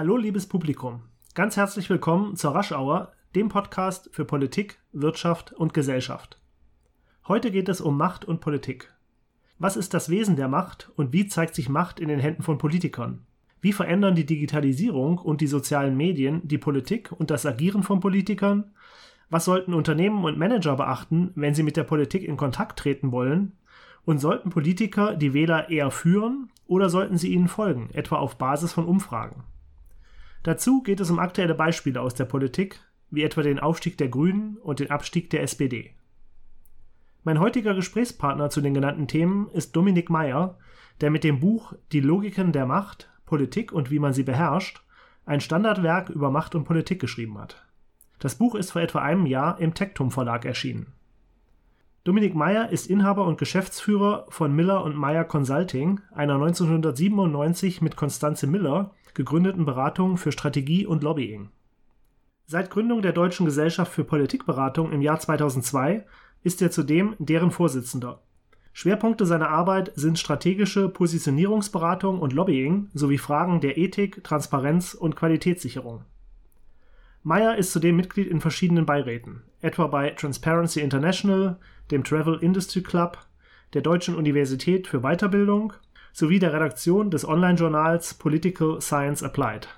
Hallo, liebes Publikum. Ganz herzlich willkommen zur Raschauer, dem Podcast für Politik, Wirtschaft und Gesellschaft. Heute geht es um Macht und Politik. Was ist das Wesen der Macht und wie zeigt sich Macht in den Händen von Politikern? Wie verändern die Digitalisierung und die sozialen Medien die Politik und das Agieren von Politikern? Was sollten Unternehmen und Manager beachten, wenn sie mit der Politik in Kontakt treten wollen? Und sollten Politiker die Wähler eher führen oder sollten sie ihnen folgen, etwa auf Basis von Umfragen? Dazu geht es um aktuelle Beispiele aus der Politik, wie etwa den Aufstieg der Grünen und den Abstieg der SPD. Mein heutiger Gesprächspartner zu den genannten Themen ist Dominik Meyer, der mit dem Buch Die Logiken der Macht, Politik und wie man sie beherrscht ein Standardwerk über Macht und Politik geschrieben hat. Das Buch ist vor etwa einem Jahr im Tektum Verlag erschienen. Dominik Meyer ist Inhaber und Geschäftsführer von Miller und Meyer Consulting, einer 1997 mit Constanze Miller gegründeten Beratung für Strategie und Lobbying. Seit Gründung der Deutschen Gesellschaft für Politikberatung im Jahr 2002 ist er zudem deren Vorsitzender. Schwerpunkte seiner Arbeit sind strategische Positionierungsberatung und Lobbying sowie Fragen der Ethik, Transparenz und Qualitätssicherung. Meyer ist zudem Mitglied in verschiedenen Beiräten, etwa bei Transparency International, dem Travel Industry Club, der Deutschen Universität für Weiterbildung sowie der Redaktion des Online-Journals Political Science Applied.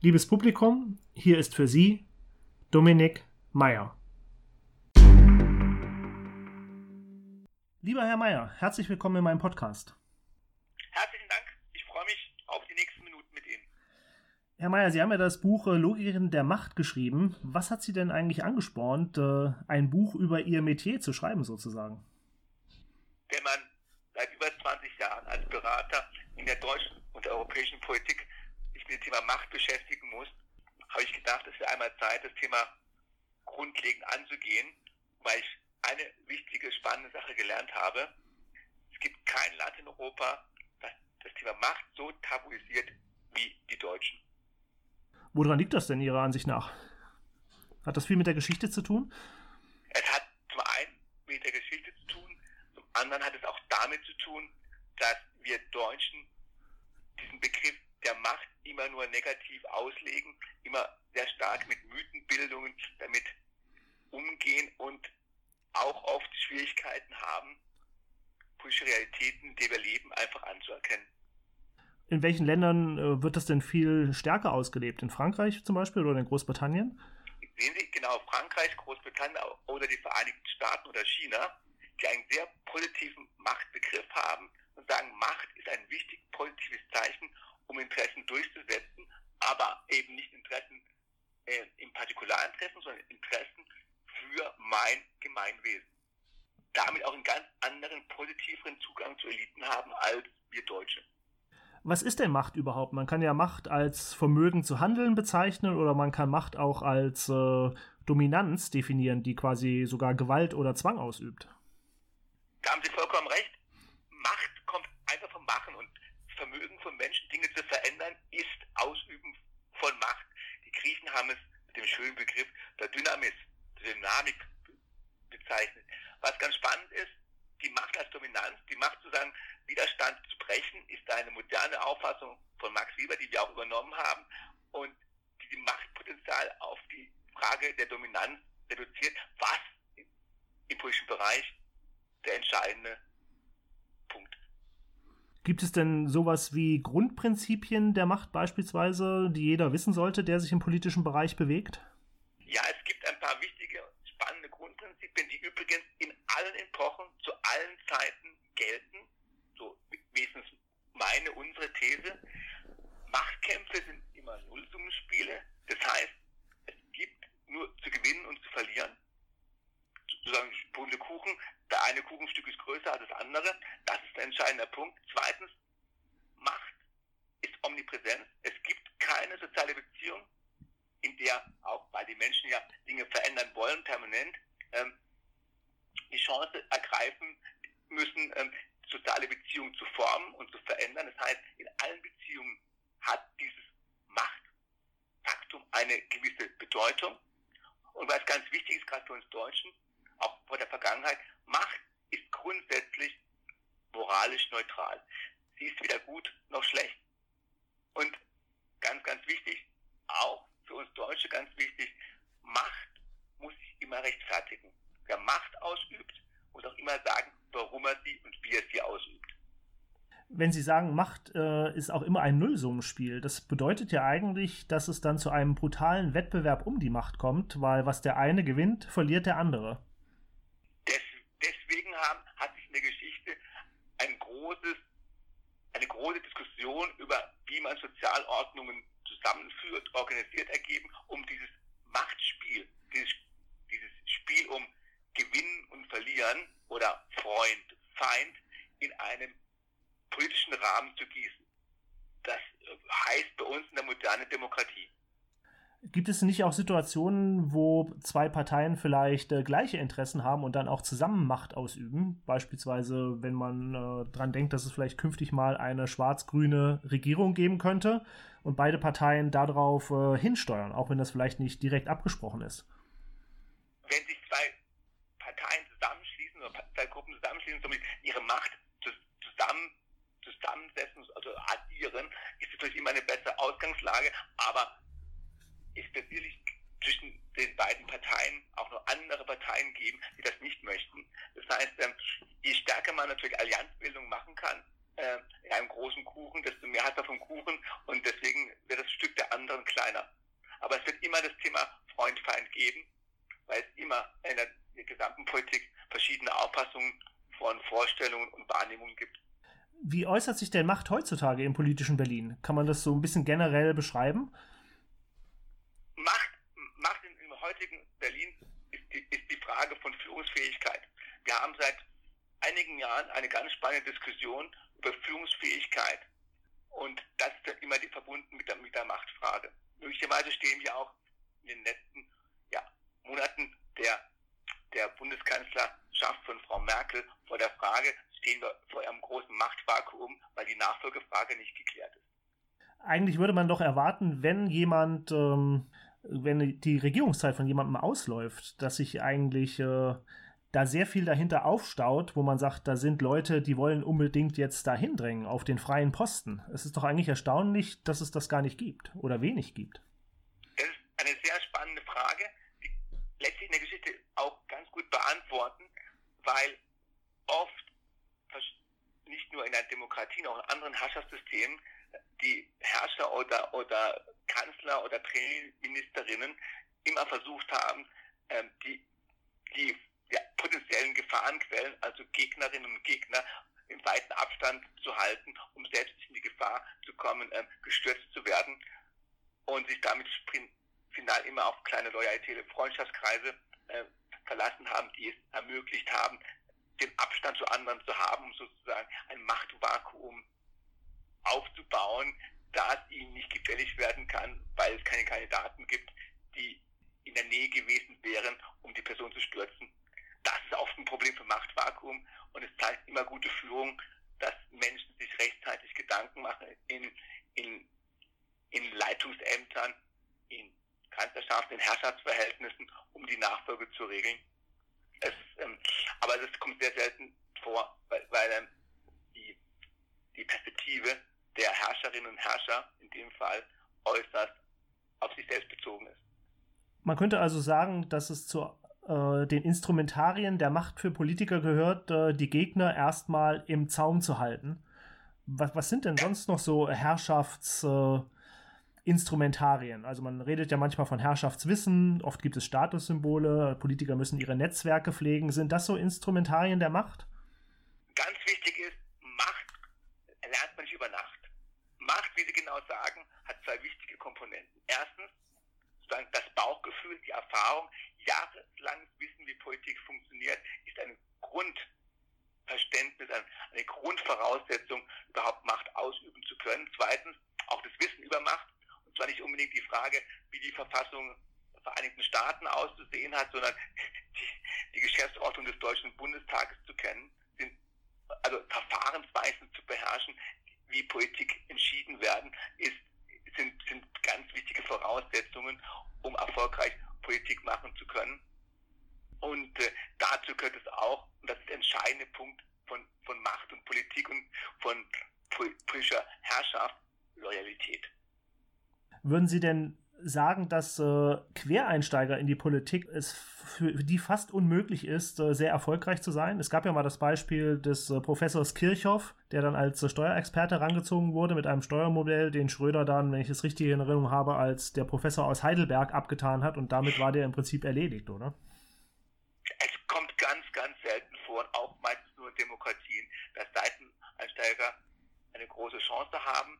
Liebes Publikum, hier ist für Sie Dominik Meyer. Lieber Herr Meyer, herzlich willkommen in meinem Podcast. Herzlichen Dank. Ich freue mich auf die nächsten Minuten mit Ihnen. Herr Meyer, Sie haben ja das Buch äh, Logikerin der Macht geschrieben. Was hat Sie denn eigentlich angespornt, äh, ein Buch über Ihr Metier zu schreiben, sozusagen? Wenn man seit über 20 Jahren als Berater in der deutschen und der europäischen Politik sich mit dem Thema Macht beschäftigen muss, habe ich gedacht, es wäre einmal Zeit, das Thema grundlegend anzugehen, weil ich eine wichtige, spannende Sache gelernt habe. Es gibt kein Land in Europa, das das Thema Macht so tabuisiert wie die Deutschen. Woran liegt das denn Ihrer Ansicht nach? Hat das viel mit der Geschichte zu tun? Es hat zum einen mit der Geschichte zu tun, zum anderen hat es auch damit zu tun, dass wir Deutschen diesen Begriff der Macht immer nur negativ auslegen, immer sehr stark mit Mythenbildungen damit umgehen und auch oft Schwierigkeiten haben, politische Realitäten, denen wir leben, einfach anzuerkennen. In welchen Ländern äh, wird das denn viel stärker ausgelebt? In Frankreich zum Beispiel oder in Großbritannien? Sehen Sie genau Frankreich, Großbritannien oder die Vereinigten Staaten oder China, die einen sehr positiven Machtbegriff haben und sagen, Macht ist ein wichtig positives Zeichen, um Interessen durchzusetzen, aber eben nicht Interessen äh, im Partikularinteressen, sondern Interessen für mein Gemeinwesen. Damit auch einen ganz anderen, positiveren Zugang zu Eliten haben als wir Deutsche. Was ist denn Macht überhaupt? Man kann ja Macht als Vermögen zu handeln bezeichnen oder man kann Macht auch als äh, Dominanz definieren, die quasi sogar Gewalt oder Zwang ausübt. Da haben Sie vollkommen recht. Macht kommt einfach vom Machen und das Vermögen von Menschen, Dinge zu verändern, ist Ausüben von Macht. Die Griechen haben es mit dem schönen Begriff der Dynamis, der Dynamik bezeichnet. Was ganz spannend ist, die Macht als Dominanz, die Macht zu sagen, Widerstand zu brechen, ist eine moderne Auffassung von Max Weber, die wir auch übernommen haben und die die Machtpotenzial auf die Frage der Dominanz reduziert, was im politischen Bereich der entscheidende. Gibt es denn sowas wie Grundprinzipien der Macht beispielsweise, die jeder wissen sollte, der sich im politischen Bereich bewegt? Ja, es gibt ein paar wichtige, spannende Grundprinzipien, die übrigens in allen Epochen zu allen Zeiten gelten. So wenigstens meine, unsere These. Machtkämpfe sind immer Nullsummenspiele. Das heißt, es gibt nur zu gewinnen und zu verlieren. Sozusagen bunte Kuchen. Der eine Kuchenstück ist größer als das andere. Das ist der entscheidende Punkt. Zweitens, Macht ist Omnipräsenz. Es gibt keine soziale Beziehung, in der auch, weil die Menschen ja Dinge verändern wollen, permanent, ähm, die Chance ergreifen müssen, ähm, soziale Beziehungen zu formen und zu verändern. Das heißt, in allen Beziehungen hat dieses Machtfaktum eine gewisse Bedeutung. Und was ganz wichtig ist, gerade für uns Deutschen, auch vor der Vergangenheit, Macht ist grundsätzlich moralisch neutral. Sie ist weder gut noch schlecht. Und ganz, ganz wichtig, auch für uns Deutsche ganz wichtig, Macht muss sich immer rechtfertigen. Wer Macht ausübt, muss auch immer sagen, warum er sie und wie er sie ausübt. Wenn Sie sagen, Macht äh, ist auch immer ein Nullsummenspiel, das bedeutet ja eigentlich, dass es dann zu einem brutalen Wettbewerb um die Macht kommt, weil was der eine gewinnt, verliert der andere. Des, deswegen haben, hat sich in der Geschichte ein großes, eine große Diskussion über, wie man Sozialordnungen zusammenführt, organisiert ergeben, um dieses Machtspiel, dieses, dieses Spiel um Gewinnen und Verlieren oder Freund, Feind in einem politischen Rahmen zu gießen. Das heißt bei uns in der modernen Demokratie. Gibt es nicht auch Situationen, wo zwei Parteien vielleicht äh, gleiche Interessen haben und dann auch zusammen Macht ausüben? Beispielsweise, wenn man äh, dran denkt, dass es vielleicht künftig mal eine schwarz-grüne Regierung geben könnte und beide Parteien darauf äh, hinsteuern, auch wenn das vielleicht nicht direkt abgesprochen ist. Wenn sich zwei Parteien zusammenschließen oder zwei Gruppen zusammenschließen, somit ihre Macht zusammen zusammensetzen, also addieren, ist natürlich immer eine bessere Ausgangslage, aber es wird sicherlich zwischen den beiden Parteien auch noch andere Parteien geben, die das nicht möchten. Das heißt, ähm, je stärker man natürlich Allianzbildung machen kann, äh, in einem großen Kuchen, desto mehr hat er vom Kuchen und deswegen wird das Stück der anderen kleiner. Aber es wird immer das Thema Freund-Feind geben, weil es immer in der, gesamten Politik verschiedene Auffassungen von Vorstellungen und Wahrnehmungen gibt. Wie äußert sich denn Macht heutzutage im politischen Berlin? Kann man das so ein bisschen generell beschreiben? Macht, Macht im, heutigen Berlin ist die, ist die Frage von Führungsfähigkeit. Wir haben seit einigen Jahren eine ganz spannende Diskussion über Führungsfähigkeit. Und das ist dann immer die, verbunden mit der, mit der Machtfrage. Möglicherweise stehen wir auch in den letzten ja, Monaten der, der Bundeskanzlerschaft von Frau Merkel vor der Frage, stehen wir vor einem großen Machtvakuum, weil die Nachfolgefrage nicht geklärt ist. Eigentlich würde man doch erwarten, wenn jemand, ähm, wenn die Regierungszeit von jemandem ausläuft, dass sich eigentlich äh, da sehr viel dahinter aufstaut, wo man sagt, da sind Leute, die wollen unbedingt jetzt dahin drängen auf den freien Posten. Es ist doch eigentlich erstaunlich, dass es das gar nicht gibt oder wenig gibt. Das ist eine sehr spannende Frage, die letztlich in der Geschichte auch ganz gut beantworten, weil nur in einer Demokratie, auch in anderen Herrschaftssystemen, die Herrscher oder, oder Kanzler oder Premierministerinnen immer versucht haben, ähm, die, die ja, potenziellen Gefahrenquellen, also Gegnerinnen und Gegner, im weiten Abstand zu halten, um selbst in die Gefahr zu kommen, ähm, gestürzt zu werden und sich damit final immer auf kleine loyalitäre Freundschaftskreise äh, verlassen haben, die es ermöglicht haben, den Abstand zu anderen zu haben, um sozusagen ein Machtvakuum aufzubauen, das ihnen nicht gefällig werden kann, weil es keine Kandidaten gibt, die in der Nähe gewesen wären, um die Person zu stürzen. Das ist oft ein Problem für Machtvakuum und es zeigt immer gute Führung, dass Menschen sich rechtzeitig Gedanken machen in, in, in Leitungsämtern, in Kanzlerschaften, in Herrschaftsverhältnissen, um die Nachfolge zu regeln. Es, ähm, aber das kommt sehr selten vor, weil, weil ähm, die, die Perspektive der Herrscherinnen und Herrscher in dem Fall äußerst auf sich selbst bezogen ist. Man könnte also sagen, dass es zu äh, den Instrumentarien der Macht für Politiker gehört, äh, die Gegner erstmal im Zaum zu halten. Was, was sind denn sonst noch so Herrschafts... Äh, Instrumentarien. Also man redet ja manchmal von Herrschaftswissen, oft gibt es Statussymbole, Politiker müssen ihre Netzwerke pflegen. Sind das so Instrumentarien der Macht? Ganz wichtig ist, Macht lernt man nicht über Nacht. Macht, wie Sie genau sagen, hat zwei wichtige Komponenten. Erstens, sozusagen das Bauchgefühl, die Erfahrung, jahrelanges Wissen, wie Politik funktioniert, ist ein Grundverständnis, eine Grundvoraussetzung, überhaupt Macht ausüben zu können. Zweitens, auch das Wissen über Macht und zwar nicht unbedingt die Frage, wie die Verfassung der Vereinigten Staaten auszusehen hat, sondern die, die Geschäftsordnung des Deutschen Bundestages zu kennen, sind, also Verfahrensweisen zu beherrschen, wie Politik entschieden werden, ist, sind, sind ganz wichtige Voraussetzungen, um erfolgreich Politik machen zu können. Und äh, dazu gehört es auch, und das ist der entscheidende Punkt von, von Macht und Politik und von politischer Herrschaft, Loyalität. Würden Sie denn sagen, dass äh, Quereinsteiger in die Politik es für die fast unmöglich ist, äh, sehr erfolgreich zu sein. Es gab ja mal das Beispiel des äh, Professors Kirchhoff, der dann als äh, Steuerexperte rangezogen wurde mit einem Steuermodell, den Schröder dann, wenn ich es richtig in Erinnerung habe, als der Professor aus Heidelberg abgetan hat und damit war der im Prinzip erledigt, oder? Es kommt ganz, ganz selten vor, auch meistens nur in Demokratien, dass Seiteneinsteiger eine große Chance haben.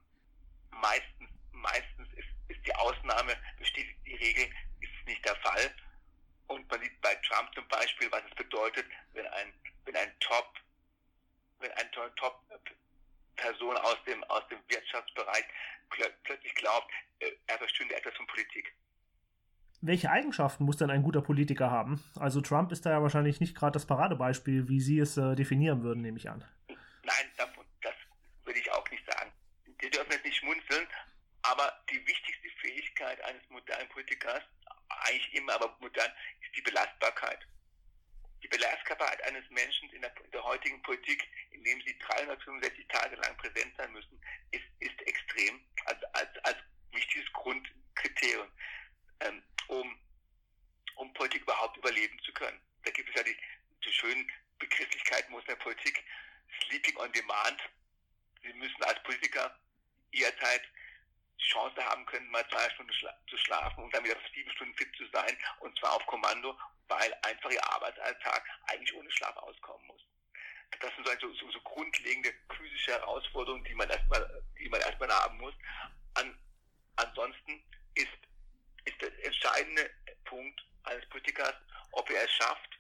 Meistens, meistens ist ist die Ausnahme, bestätigt die Regel, ist nicht der Fall. Und man sieht bei Trump zum Beispiel, was es bedeutet, wenn ein, wenn ein Top, wenn ein Top Person aus dem, aus dem Wirtschaftsbereich plötzlich glaubt, äh, er verstünde etwas von Politik. Welche Eigenschaften muss denn ein guter Politiker haben? Also Trump ist da ja wahrscheinlich nicht gerade das Paradebeispiel, wie Sie es äh, definieren würden, nehme ich an. Nein, davon, das würde ich auch nicht sagen. Sie dürfen jetzt nicht schmunzeln, aber die wichtigste Fähigkeit eines modernen Politikers, eigentlich immer, aber modern, ist die Belastbarkeit. Die Belastbarkeit eines Menschen in der, in der heutigen Politik, in dem sie 365 Tage lang präsent sein müssen, ist, ist extrem als, als, als wichtiges Grundkriterium, ähm, um, um Politik überhaupt überleben zu können. Da gibt es ja die, die schönen Begrifflichkeiten aus der Politik, Sleeping on Demand. Sie müssen als Politiker jederzeit Chance haben können, mal zwei Stunden schla zu schlafen und dann wieder sieben Stunden fit zu sein und zwar auf Kommando, weil einfach ihr Arbeitsalltag eigentlich ohne Schlaf auskommen muss. Das sind so, so, so grundlegende physische Herausforderungen, die man erstmal, die man erstmal haben muss. An, ansonsten ist, ist der entscheidende Punkt eines Politikers, ob er es schafft,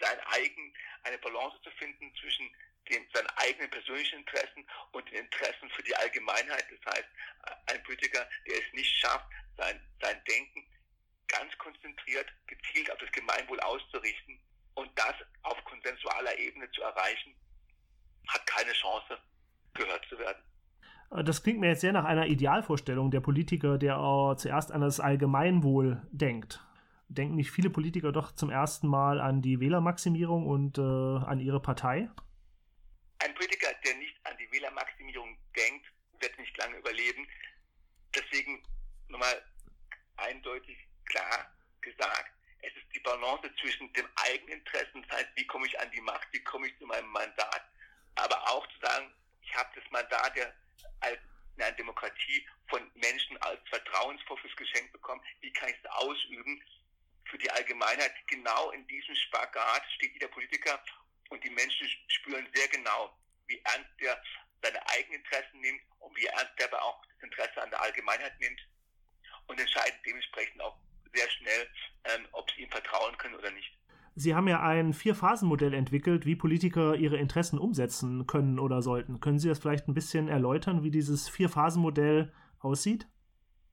sein eigen, eine Balance zu finden zwischen den, seinen eigenen persönlichen Interessen und den Interessen für die Allgemeinheit. Das heißt, ein Politiker, der es nicht schafft, sein, sein Denken ganz konzentriert, gezielt auf das Gemeinwohl auszurichten und das auf konsensualer Ebene zu erreichen, hat keine Chance, gehört zu werden. Das klingt mir jetzt sehr nach einer Idealvorstellung der Politiker, der äh, zuerst an das Allgemeinwohl denkt. Denken nicht viele Politiker doch zum ersten Mal an die Wählermaximierung und äh, an ihre Partei? Ein Politiker, der nicht an die Wählermaximierung denkt, wird nicht lange überleben. Deswegen nochmal eindeutig klar gesagt, es ist die Balance zwischen dem eigenen Interessen, das heißt, wie komme ich an die Macht, wie komme ich zu meinem Mandat, aber auch zu sagen, ich habe das Mandat ja als in einer Demokratie von Menschen als Vertrauensvorschuss geschenkt bekommen, wie kann ich es ausüben für die Allgemeinheit. Genau in diesem Spagat steht jeder Politiker und die Menschen spüren sehr genau, wie ernst er seine eigenen Interessen nimmt und wie ernst er aber auch das Interesse an der Allgemeinheit nimmt und entscheiden dementsprechend auch sehr schnell, ähm, ob sie ihm vertrauen können oder nicht. Sie haben ja ein Vier-Phasen-Modell entwickelt, wie Politiker ihre Interessen umsetzen können oder sollten. Können Sie das vielleicht ein bisschen erläutern, wie dieses Vier-Phasen-Modell aussieht?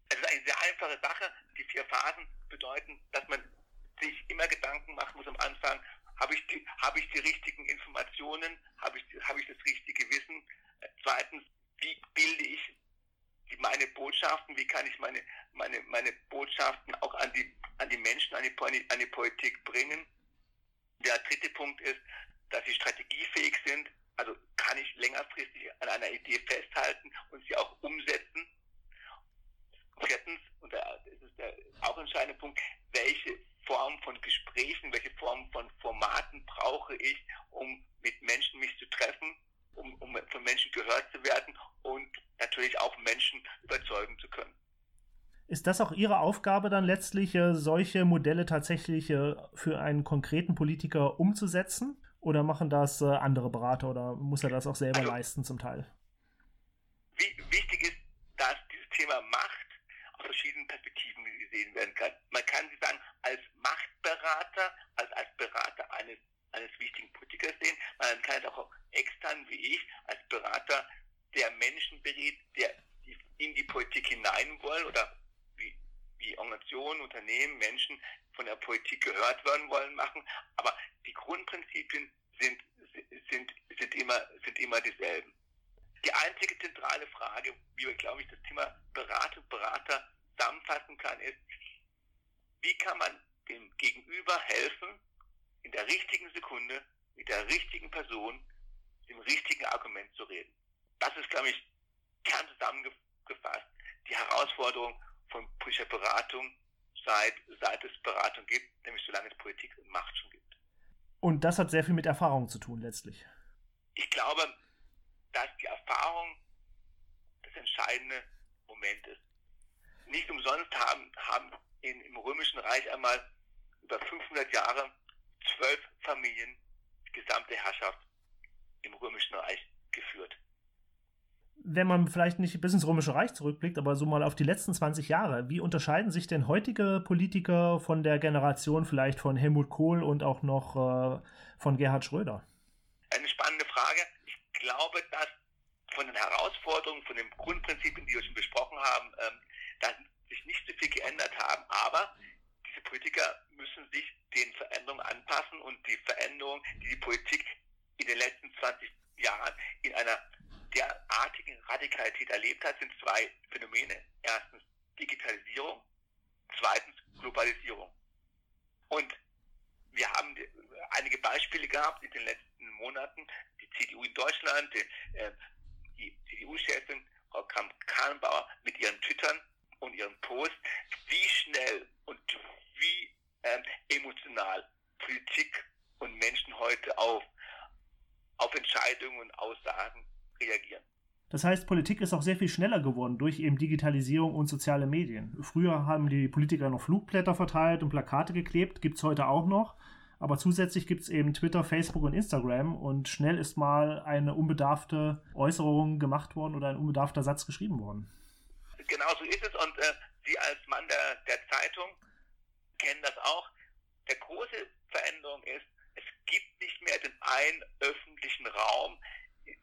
Es ist eine sehr einfache Sache. Die vier Phasen bedeuten, dass man sich immer Gedanken machen muss am Anfang, habe ich, die, habe ich die richtigen Informationen? Habe ich, habe ich das richtige Wissen? Zweitens, wie bilde ich meine Botschaften? Wie kann ich meine, meine, meine Botschaften auch an die, an die Menschen, an die, an die Politik bringen? Der dritte Punkt ist, dass sie strategiefähig sind. Also kann ich längerfristig an einer Idee festhalten und sie auch umsetzen. Viertens, und das ist der auch entscheidende Punkt, welche Form von Gesprächen, welche Form von Formaten brauche ich, um mit Menschen mich zu treffen, um, um von Menschen gehört zu werden und natürlich auch Menschen überzeugen zu können. Ist das auch Ihre Aufgabe dann letztlich, äh, solche Modelle tatsächlich äh, für einen konkreten Politiker umzusetzen? Oder machen das äh, andere Berater oder muss er das auch selber also, leisten zum Teil? Wichtig ist, dass dieses Thema Macht aus verschiedenen Perspektiven gesehen werden kann. Man kann sie sagen, als Machtberater, als, als Berater eines, eines wichtigen Politikers sehen. Man kann es auch extern wie ich als Berater der Menschen berät, der in die Politik hinein wollen oder wie, wie Organisationen, Unternehmen, Menschen von der Politik gehört werden wollen, machen. Aber die Grundprinzipien sind, sind, sind, immer, sind immer dieselben. Die einzige zentrale Frage, wie wir, glaube ich, das Thema Beratung, Berater zusammenfassen kann, ist, wie kann man dem Gegenüber helfen, in der richtigen Sekunde mit der richtigen Person, dem richtigen Argument zu reden. Das ist, glaube ich, kern zusammengefasst die Herausforderung von politischer Beratung, seit, seit es Beratung gibt, nämlich solange es Politik und Macht schon gibt. Und das hat sehr viel mit Erfahrung zu tun letztlich. Ich glaube, dass die Erfahrung das entscheidende Moment ist. Nicht umsonst haben, haben in, im Römischen Reich einmal über 500 Jahre zwölf Familien die gesamte Herrschaft im Römischen Reich geführt. Wenn man vielleicht nicht bis ins Römische Reich zurückblickt, aber so mal auf die letzten 20 Jahre, wie unterscheiden sich denn heutige Politiker von der Generation vielleicht von Helmut Kohl und auch noch äh, von Gerhard Schröder? Eine spannende Frage. Ich glaube, dass von den Herausforderungen, von den Grundprinzipien, die wir schon besprochen haben, ähm, dass sich nicht so viel geändert haben, aber Politiker müssen sich den Veränderungen anpassen und die Veränderungen, die die Politik in den letzten 20 Jahren in einer derartigen Radikalität erlebt hat, sind zwei Phänomene. Erstens Digitalisierung, zweitens Globalisierung. Und wir haben einige Beispiele gehabt in den letzten Monaten. Die CDU in Deutschland, die, äh, die CDU-Chefin Frau Kramp-Karrenbauer mit ihren Twittern und ihren Posts, wie schnell und wie ähm, emotional Politik und Menschen heute auf, auf Entscheidungen und Aussagen reagieren. Das heißt, Politik ist auch sehr viel schneller geworden durch eben Digitalisierung und soziale Medien. Früher haben die Politiker noch Flugblätter verteilt und Plakate geklebt, gibt es heute auch noch. Aber zusätzlich gibt es eben Twitter, Facebook und Instagram und schnell ist mal eine unbedarfte Äußerung gemacht worden oder ein unbedarfter Satz geschrieben worden. Genau so ist es und äh, Sie als Mann der, der Zeitung kennen das auch. Der große Veränderung ist, es gibt nicht mehr den einen öffentlichen Raum,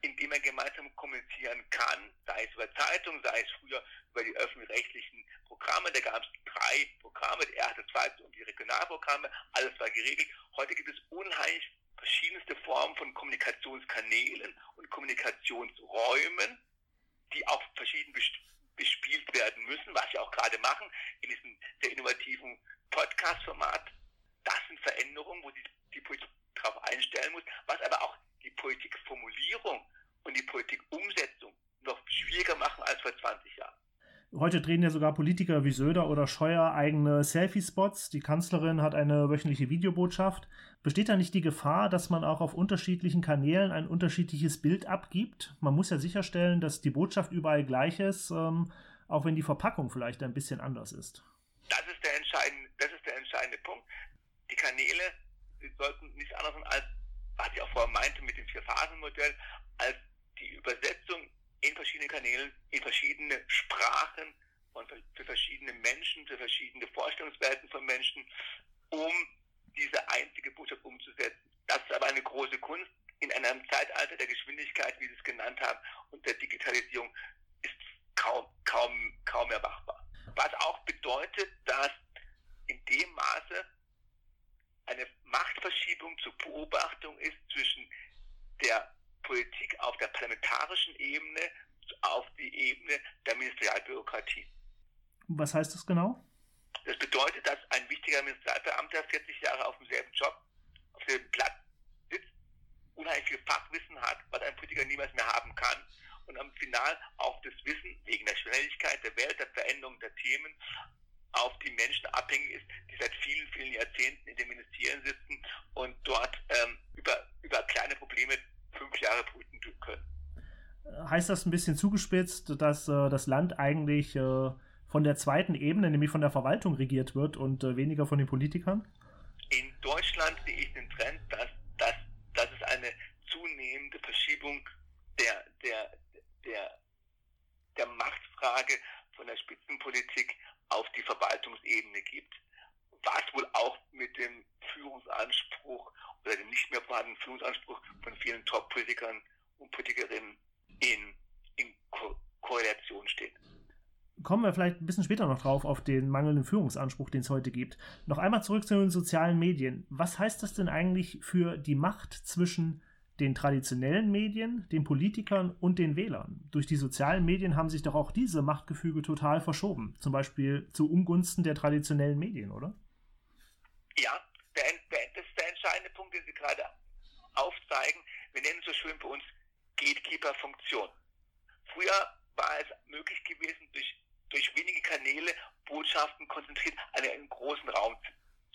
in dem er gemeinsam kommunizieren kann, sei es über Zeitung, sei es früher über die öffentlich-rechtlichen Programme. Da gab es drei Programme, die erste, zweite und die Regionalprogramme. Alles war geregelt. Heute gibt es unheimlich verschiedenste Formen von Kommunikationskanälen und Kommunikationsräumen, die auch verschieden bespielt werden müssen, was sie auch gerade machen in diesem sehr innovativen Podcast-Format. Das sind Veränderungen, wo sich die Politik darauf einstellen muss, was aber auch die Politikformulierung und die Politikumsetzung noch schwieriger machen als vor 20 Jahren. Heute drehen ja sogar Politiker wie Söder oder Scheuer eigene Selfie-Spots. Die Kanzlerin hat eine wöchentliche Videobotschaft. Besteht da nicht die Gefahr, dass man auch auf unterschiedlichen Kanälen ein unterschiedliches Bild abgibt? Man muss ja sicherstellen, dass die Botschaft überall gleich ist, ähm, auch wenn die Verpackung vielleicht ein bisschen anders ist. Das ist der entscheidende, das ist der entscheidende Punkt. Die Kanäle die sollten nichts anderes sein als, was ich auch vorher meinte mit dem Vier-Phasen-Modell, als die Übersetzung in verschiedene Kanälen, in verschiedene Sprachen und für verschiedene Menschen, für verschiedene Vorstellungswelten von Menschen, um diese einzige Botschaft umzusetzen. Das ist aber eine große Kunst. In einem Zeitalter der Geschwindigkeit, wie Sie es genannt haben, und der Digitalisierung ist kaum, kaum, kaum mehr. Was auch bedeutet, dass in dem Maße eine Machtverschiebung zur Beobachtung ist zwischen der Politik auf der parlamentarischen Ebene auf die Ebene der Ministerialbürokratie. Was heißt das genau? Das bedeutet, dass ein wichtiger Ministerialbeamter 40 Jahre auf demselben Job, auf demselben Platz sitzt, unheimlich viel Fachwissen hat, was ein Politiker niemals mehr haben kann und am Final auch das Wissen wegen der Schnelligkeit der Welt, der Veränderung der Themen auf die Menschen abhängig ist, die seit vielen, vielen Jahrzehnten in den Ministerien sitzen und dort ähm, über, über kleine Probleme fünf Jahre brüten können. Heißt das ein bisschen zugespitzt, dass äh, das Land eigentlich äh, von der zweiten Ebene, nämlich von der Verwaltung regiert wird und äh, weniger von den Politikern? In Deutschland sehe ich den Trend, dass, dass, dass es eine zunehmende Verschiebung der, der, der, der Machtfrage von der Spitzenpolitik auf die Verwaltungsebene gibt. Was wohl auch mit dem Führungsanspruch oder dem nicht mehr vorhandenen Führungsanspruch von vielen Top-Politikern und Politikerinnen in, in Ko Korrelation steht. Kommen wir vielleicht ein bisschen später noch drauf auf den mangelnden Führungsanspruch, den es heute gibt. Noch einmal zurück zu den sozialen Medien. Was heißt das denn eigentlich für die Macht zwischen den traditionellen Medien, den Politikern und den Wählern. Durch die sozialen Medien haben sich doch auch diese Machtgefüge total verschoben. Zum Beispiel zu Ungunsten der traditionellen Medien, oder? Ja, der, der, das ist der entscheidende Punkt, den Sie gerade aufzeigen. Wir nennen es so schön bei uns Gatekeeper-Funktion. Früher war es möglich gewesen, durch, durch wenige Kanäle Botschaften konzentriert an einen großen Raum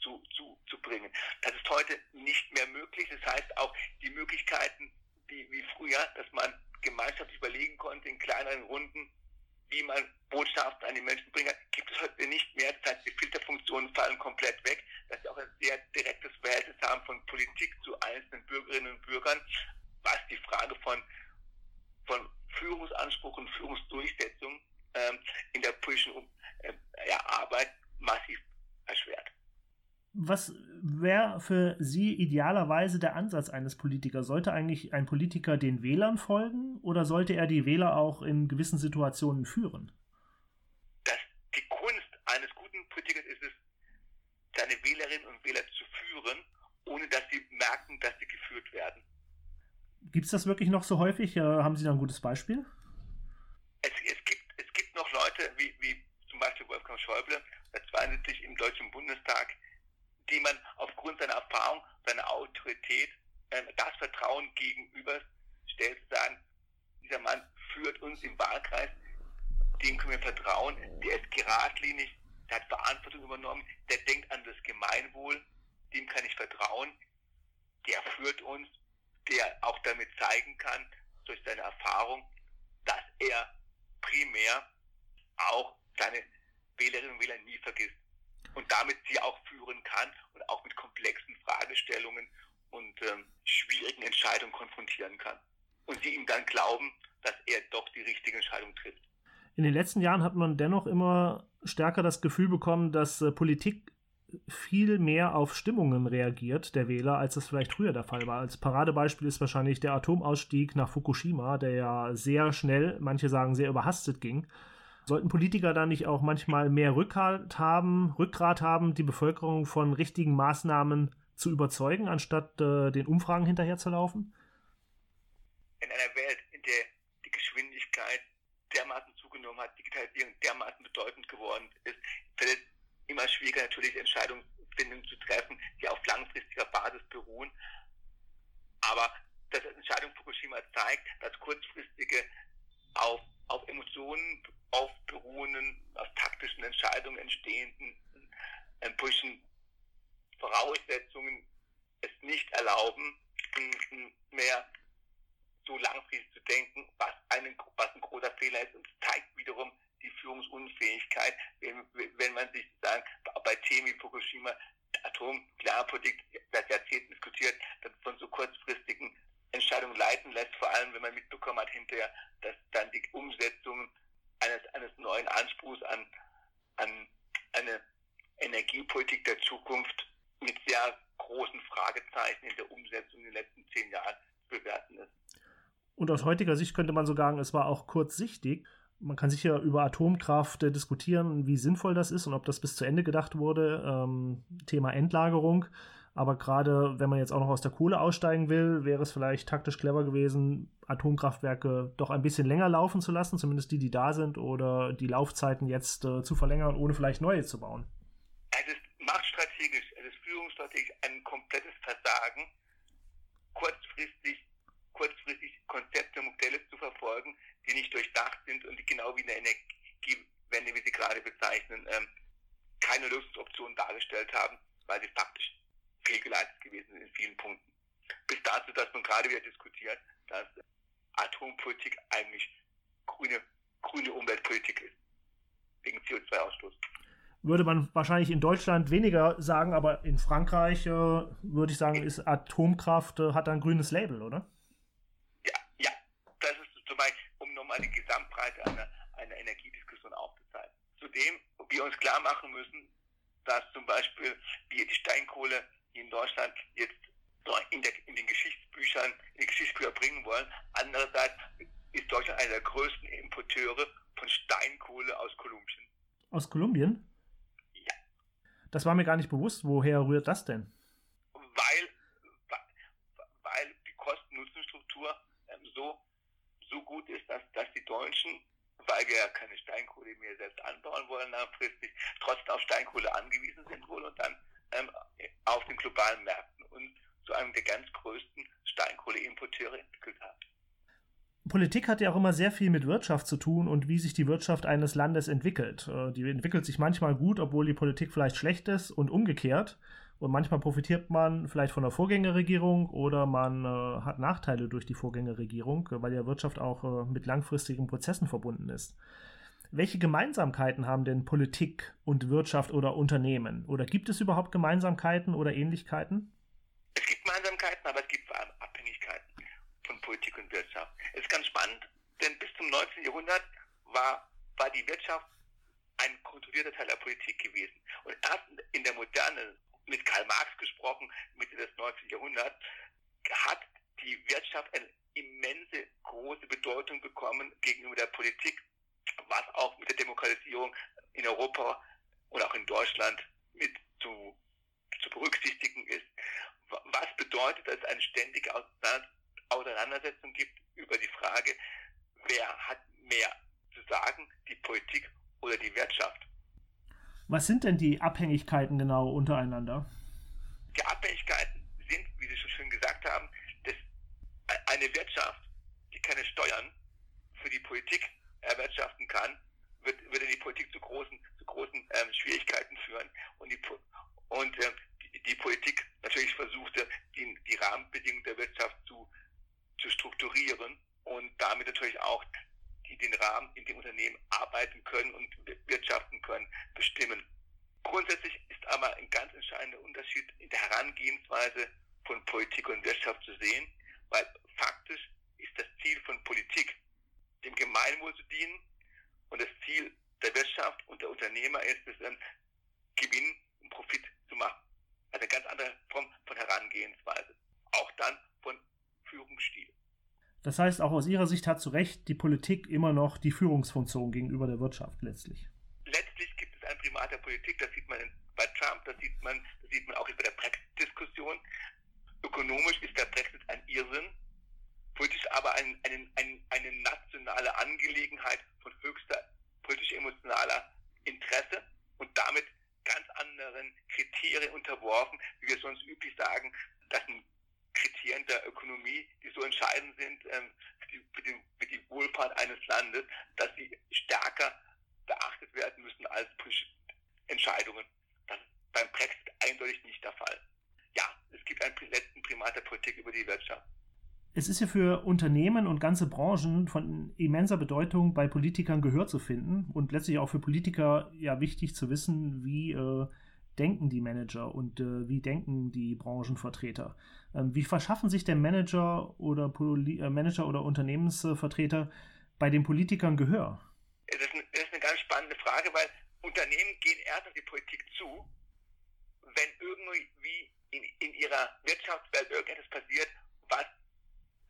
zu, zu, zu bringen. Das ist heute nicht mehr möglich. Das heißt auch die Möglichkeiten, wie, wie früher, dass man gemeinschaftlich überlegen konnte in kleineren Runden, wie man Botschaften an die Menschen bringt, gibt es heute nicht mehr. Das heißt, die Filterfunktionen fallen komplett weg, dass sie auch ein sehr direktes Verhältnis haben von Politik zu einzelnen Bürgerinnen und Bürgern, was die Frage von, von Führungsanspruch und Führungsdurchsetzung ähm, in der politischen äh, ja, Arbeit massiv erschwert. Was wäre für Sie idealerweise der Ansatz eines Politikers? Sollte eigentlich ein Politiker den Wählern folgen oder sollte er die Wähler auch in gewissen Situationen führen? Das, die Kunst eines guten Politikers ist es, seine Wählerinnen und Wähler zu führen, ohne dass sie merken, dass sie geführt werden. Gibt es das wirklich noch so häufig? Haben Sie da ein gutes Beispiel? Es, es, gibt, es gibt noch Leute wie, wie zum Beispiel Wolfgang Schäuble, der 72 im Deutschen Bundestag, die man aufgrund seiner Erfahrung, seiner Autorität, äh, das Vertrauen gegenüber stellt, zu sagen, dieser Mann führt uns im Wahlkreis, dem können wir vertrauen, der ist geradlinig, der hat Verantwortung übernommen, der denkt an das Gemeinwohl, dem kann ich vertrauen, der führt uns, der auch damit zeigen kann, durch seine Erfahrung, dass er primär auch seine Wählerinnen und Wähler nie vergisst und damit sie auch führen kann und auch mit komplexen Fragestellungen und ähm, schwierigen Entscheidungen konfrontieren kann. Und sie ihm dann glauben, dass er doch die richtige Entscheidung trifft. In den letzten Jahren hat man dennoch immer stärker das Gefühl bekommen, dass äh, Politik viel mehr auf Stimmungen reagiert, der Wähler, als das vielleicht früher der Fall war. Als Paradebeispiel ist wahrscheinlich der Atomausstieg nach Fukushima, der ja sehr schnell, manche sagen sehr überhastet ging. Sollten Politiker da nicht auch manchmal mehr Rückgrat haben, Rückgrat haben, die Bevölkerung von richtigen Maßnahmen zu überzeugen, anstatt äh, den Umfragen hinterherzulaufen? In einer Welt, in der die Geschwindigkeit dermaßen hat, Digitalisierung dermaßen bedeutend geworden ist, fällt es immer schwieriger, natürlich Entscheidungsfindungen zu treffen, die auf langfristiger Basis beruhen. Aber das Entscheidung Fukushima zeigt, dass kurzfristige auf, auf Emotionen aufberuhenden, aus taktischen Entscheidungen entstehenden äh, politischen Voraussetzungen es nicht erlauben, mehr so langfristig zu denken, was, einen, was ein großer Fehler ist und zeigt wiederum die Führungsunfähigkeit, wenn, wenn man sich sagen, bei Themen wie Fukushima, Atomklarpolitik seit Jahrzehnten diskutiert, von so kurzfristigen Entscheidungen leiten lässt, vor allem wenn man mitbekommen hat hinterher, dass dann die Umsetzung eines, eines neuen Anspruchs an, an eine Energiepolitik der Zukunft mit sehr großen Fragezeichen in der Umsetzung in den letzten zehn Jahren zu bewerten ist. Und aus heutiger Sicht könnte man so sagen, es war auch kurzsichtig. Man kann sicher über Atomkraft äh, diskutieren, wie sinnvoll das ist und ob das bis zu Ende gedacht wurde. Ähm, Thema Endlagerung. Aber gerade wenn man jetzt auch noch aus der Kohle aussteigen will, wäre es vielleicht taktisch clever gewesen, Atomkraftwerke doch ein bisschen länger laufen zu lassen, zumindest die, die da sind, oder die Laufzeiten jetzt äh, zu verlängern, ohne vielleicht neue zu bauen. Es ist machtstrategisch, es ist führungsstrategisch ein komplettes Versagen, kurzfristig, kurzfristig Konzepte, Modelle zu verfolgen, die nicht durchdacht sind und die genau wie in der Energiewende, wie Sie gerade bezeichnen, ähm, keine Lösungsoptionen dargestellt haben, weil sie faktisch fehlgeleitet gewesen in vielen Punkten. Bis dazu, dass man gerade wieder diskutiert, dass Atompolitik eigentlich grüne, grüne Umweltpolitik ist, wegen CO2-Ausstoß. Würde man wahrscheinlich in Deutschland weniger sagen, aber in Frankreich äh, würde ich sagen, ist Atomkraft äh, hat ein grünes Label, oder? Ja, ja. Das ist zum Beispiel, um nochmal die Gesamtbreite einer, einer Energiediskussion aufzuzeigen. Zudem, wir uns klar machen müssen, dass zum Beispiel wir die Steinkohle in Deutschland jetzt in, der, in den Geschichtsbüchern, in die Geschichtsbücher bringen wollen. Andererseits ist Deutschland einer der größten Importeure von Steinkohle aus Kolumbien. Aus Kolumbien? Ja. Das war mir gar nicht bewusst. Woher rührt das denn? Weil, weil die Kosten-Nutzen-Struktur ähm, so, so gut ist, dass, dass die Deutschen, weil wir ja keine Steinkohle mehr selbst anbauen wollen langfristig, trotzdem auf Steinkohle angewiesen sind wohl und dann ähm, auf den globalen Märkten und zu einem der ganz größten Steinkohleimporteure entwickelt hat. Politik hat ja auch immer sehr viel mit Wirtschaft zu tun und wie sich die Wirtschaft eines Landes entwickelt. Äh, die entwickelt sich manchmal gut, obwohl die Politik vielleicht schlecht ist und umgekehrt. Und manchmal profitiert man vielleicht von der Vorgängerregierung oder man äh, hat Nachteile durch die Vorgängerregierung, weil ja Wirtschaft auch äh, mit langfristigen Prozessen verbunden ist. Welche Gemeinsamkeiten haben denn Politik und Wirtschaft oder Unternehmen? Oder gibt es überhaupt Gemeinsamkeiten oder Ähnlichkeiten? Es gibt Gemeinsamkeiten, aber es gibt vor allem Abhängigkeiten von Politik und Wirtschaft. Es ist ganz spannend, denn bis zum 19. Jahrhundert war, war die Wirtschaft ein kontrollierter Teil der Politik gewesen. Und erst in der Moderne, mit Karl Marx gesprochen, Mitte des 19. Jahrhunderts, hat die Wirtschaft eine immense große Bedeutung bekommen gegenüber der Politik was auch mit der Demokratisierung in Europa und auch in Deutschland mit zu, zu berücksichtigen ist. Was bedeutet, dass es eine ständige Auseinandersetzung gibt über die Frage, wer hat mehr zu sagen, die Politik oder die Wirtschaft. Was sind denn die Abhängigkeiten genau untereinander? Die Abhängigkeiten sind, wie Sie schon schön gesagt haben, dass eine Wirtschaft, die keine Steuern für die Politik erwirtschaften kann, wird, würde die Politik zu großen, zu großen ähm, Schwierigkeiten führen. Und, die, und äh, die, die, Politik natürlich versuchte, die, die Rahmenbedingungen der Wirtschaft zu, zu strukturieren und damit natürlich auch die den Rahmen, in dem Unternehmen arbeiten können und wirtschaften können, bestimmen. Grundsätzlich ist aber ein ganz entscheidender Unterschied in der Herangehensweise von Politik und Wirtschaft zu sehen, weil faktisch ist das Ziel von Politik dem Gemeinwohl zu dienen. Und das Ziel der Wirtschaft und der Unternehmer ist dann Gewinn und Profit zu machen. Also eine ganz andere Form von Herangehensweise. Auch dann von Führungsstil. Das heißt, auch aus Ihrer Sicht hat zu Recht die Politik immer noch die Führungsfunktion gegenüber der Wirtschaft letztlich. Letztlich gibt es ein Primat der Politik, das sieht man bei Trump, das sieht man, das sieht man auch bei der Brexit-Diskussion. Ökonomisch ist der Brexit ein Irrsinn politisch aber ein, ein, ein, eine nationale Angelegenheit von höchster politisch-emotionaler Interesse und damit ganz anderen Kriterien unterworfen, wie wir sonst üblich sagen, das sind Kriterien der Ökonomie, die so entscheidend sind ähm, für, die, für, die, für die Wohlfahrt eines Landes, dass sie stärker beachtet werden müssen als politische Entscheidungen. Das ist beim Brexit eindeutig nicht der Fall. Ja, es gibt einen letzten Primat der Politik über die Wirtschaft es ist ja für Unternehmen und ganze Branchen von immenser Bedeutung, bei Politikern Gehör zu finden und letztlich auch für Politiker ja wichtig zu wissen, wie äh, denken die Manager und äh, wie denken die Branchenvertreter. Ähm, wie verschaffen sich der Manager oder Poli äh, Manager oder Unternehmensvertreter bei den Politikern Gehör? Das ist, eine, das ist eine ganz spannende Frage, weil Unternehmen gehen erst auf die Politik zu, wenn irgendwie in, in ihrer Wirtschaftswelt irgendetwas passiert, was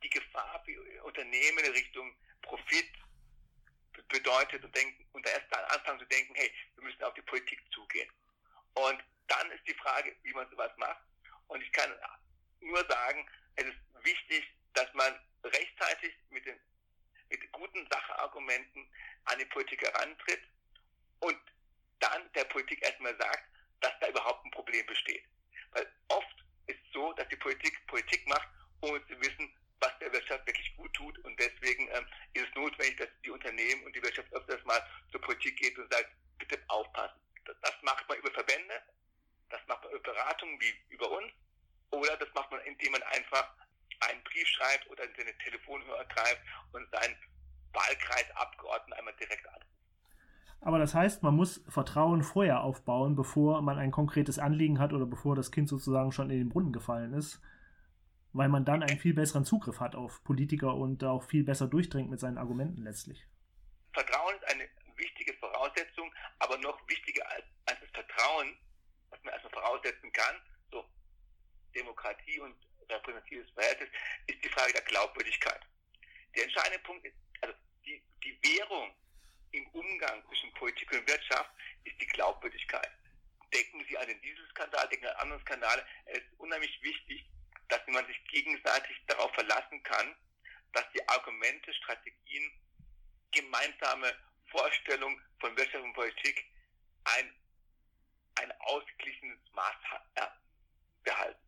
die Gefahr für Unternehmen in Richtung Profit bedeutet und denken und erst dann anfangen zu denken, hey, wir müssen auf die Politik zugehen. Und dann ist die Frage, wie man sowas macht. Und ich kann nur sagen, es ist wichtig, dass man rechtzeitig mit den mit guten Sachargumenten an die Politik herantritt und dann der Politik erstmal sagt, dass da überhaupt ein Problem besteht. Weil oft ist es so, dass die Politik Politik macht, ohne zu wissen, was der Wirtschaft wirklich gut tut. Und deswegen ähm, ist es notwendig, dass die Unternehmen und die Wirtschaft öfters mal zur Politik geht und sagt, bitte aufpassen. Das, macht man über Verbände, das macht man über Beratungen wie über uns, oder das macht man, indem man einfach einen Brief schreibt oder in seine Telefonhörer greift und seinen Wahlkreisabgeordneten einmal direkt anruft. Aber das heißt, man muss Vertrauen vorher aufbauen, bevor man ein konkretes Anliegen hat oder bevor das Kind sozusagen schon in den Brunnen gefallen ist weil man dann einen viel besseren Zugriff hat auf Politiker und auch viel besser durchdringt mit seinen Argumenten letztlich. Vertrauen ist eine wichtige Voraussetzung, aber noch wichtiger als, als das Vertrauen, was man erstmal voraussetzen kann, so Demokratie und repräsentatives Verhältnis, ist die Frage der Glaubwürdigkeit. Der entscheidende Punkt ist, also die, die Währung im Umgang zwischen Politik und Wirtschaft ist die Glaubwürdigkeit. Denken Sie an den Dieselskandal, denken Sie an andere Skandale. Es ist unheimlich wichtig, dass man sich gegenseitig darauf verlassen kann, dass die Argumente, Strategien, gemeinsame Vorstellung von Wirtschaft und Politik ein, ein ausgeglichenes Maß behalten.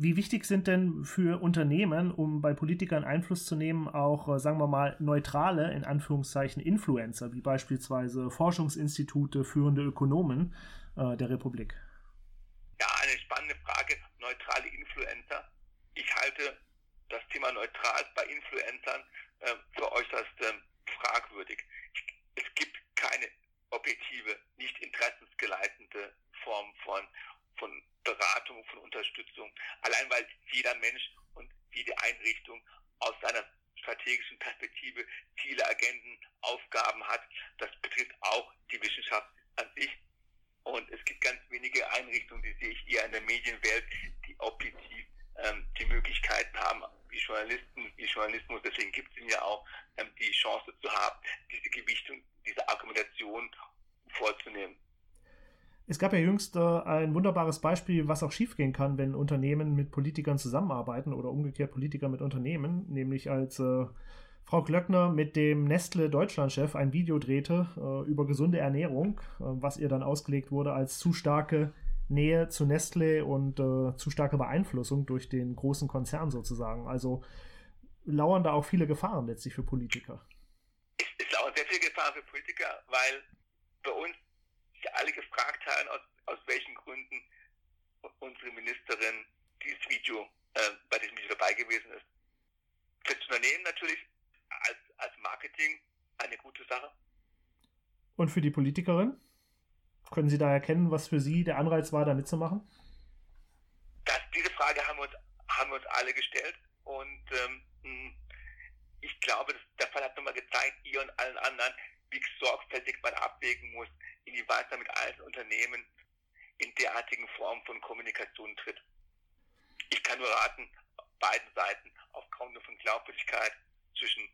Wie wichtig sind denn für Unternehmen, um bei Politikern Einfluss zu nehmen, auch, äh, sagen wir mal, neutrale, in Anführungszeichen, Influencer, wie beispielsweise Forschungsinstitute, führende Ökonomen äh, der Republik? Ja, eine spannende Frage. Neutrale Influencer. Ich halte das Thema neutral bei Influencern äh, für äußerst äh, fragwürdig. Ich, es gibt keine objektive, nicht interessensgeleitende Form von, von Beratung, von Unterstützung. Allein weil jeder Mensch und jede Einrichtung aus seiner strategischen Perspektive Ziele, Agenden, Aufgaben hat. Das betrifft auch die Wissenschaft an sich. Und es gibt ganz wenige Einrichtungen, die sehe ich eher in der Medienwelt, die objektiv ähm, die Möglichkeiten haben, wie Journalisten, wie Journalismus, deswegen gibt es ihnen ja auch ähm, die Chance zu haben, diese Gewichtung, diese Argumentation vorzunehmen. Es gab ja jüngst äh, ein wunderbares Beispiel, was auch schiefgehen kann, wenn Unternehmen mit Politikern zusammenarbeiten oder umgekehrt Politiker mit Unternehmen, nämlich als äh, Frau Klöckner mit dem Nestle Deutschlandchef ein Video drehte äh, über gesunde Ernährung, äh, was ihr dann ausgelegt wurde als zu starke Nähe zu Nestle und äh, zu starke Beeinflussung durch den großen Konzern sozusagen. Also lauern da auch viele Gefahren letztlich für Politiker. Es, lauern sehr viele Gefahren für Politiker, weil bei uns sich alle gefragt haben, aus, aus welchen Gründen unsere Ministerin dieses Video, äh, bei diesem Video dabei gewesen ist. Für das Unternehmen natürlich als, als Marketing eine gute Sache. Und für die Politikerin? Können Sie da erkennen, was für Sie der Anreiz war, da mitzumachen? Das, diese Frage haben wir, uns, haben wir uns alle gestellt und ähm, ich glaube, das, der Fall hat nochmal gezeigt, ihr und allen anderen, wie sorgfältig man abwägen muss, inwieweit man mit allen Unternehmen in derartigen Formen von Kommunikation tritt. Ich kann nur raten, beiden Seiten aufgrund von Glaubwürdigkeit zwischen,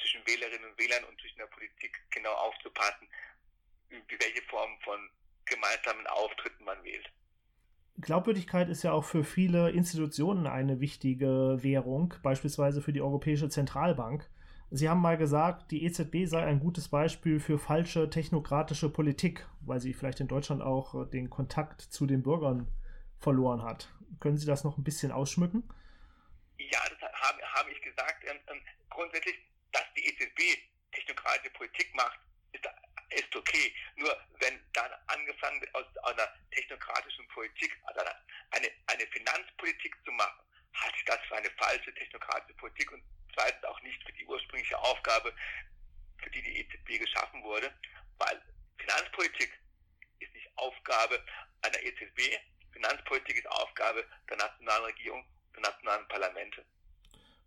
zwischen Wählerinnen und Wählern und zwischen der Politik genau aufzupassen, welche Form von gemeinsamen Auftritten man wählt. Glaubwürdigkeit ist ja auch für viele Institutionen eine wichtige Währung, beispielsweise für die Europäische Zentralbank. Sie haben mal gesagt, die EZB sei ein gutes Beispiel für falsche technokratische Politik, weil sie vielleicht in Deutschland auch äh, den Kontakt zu den Bürgern verloren hat. Können Sie das noch ein bisschen ausschmücken? Ja, das habe, habe ich gesagt. Ähm, ähm, grundsätzlich, dass die EZB technokratische Politik macht, ist, ist okay. Nur wenn dann angefangen wird, aus einer technokratischen Politik, also eine, eine Finanzpolitik zu machen, halte ich das für eine falsche technokratische Politik und zweitens auch nicht für die ursprüngliche Aufgabe, für die die EZB geschaffen wurde, weil Finanzpolitik ist nicht Aufgabe einer EZB, Finanzpolitik ist Aufgabe der nationalen Regierung, der nationalen Parlamente.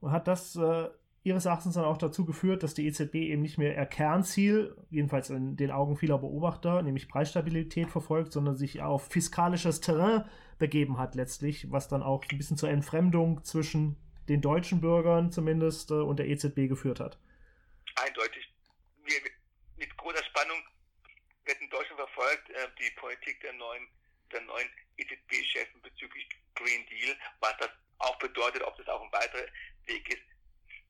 Und hat das äh, Ihres Erachtens dann auch dazu geführt, dass die EZB eben nicht mehr ihr Kernziel, jedenfalls in den Augen vieler Beobachter, nämlich Preisstabilität verfolgt, sondern sich auf fiskalisches Terrain begeben hat letztlich, was dann auch ein bisschen zur Entfremdung zwischen den deutschen Bürgern zumindest äh, und der EZB geführt hat. Eindeutig. Wir, mit großer Spannung wird in Deutschland verfolgt äh, die Politik der neuen, der neuen EZB-Chefin bezüglich Green Deal, was das auch bedeutet, ob das auch ein weiterer Weg ist,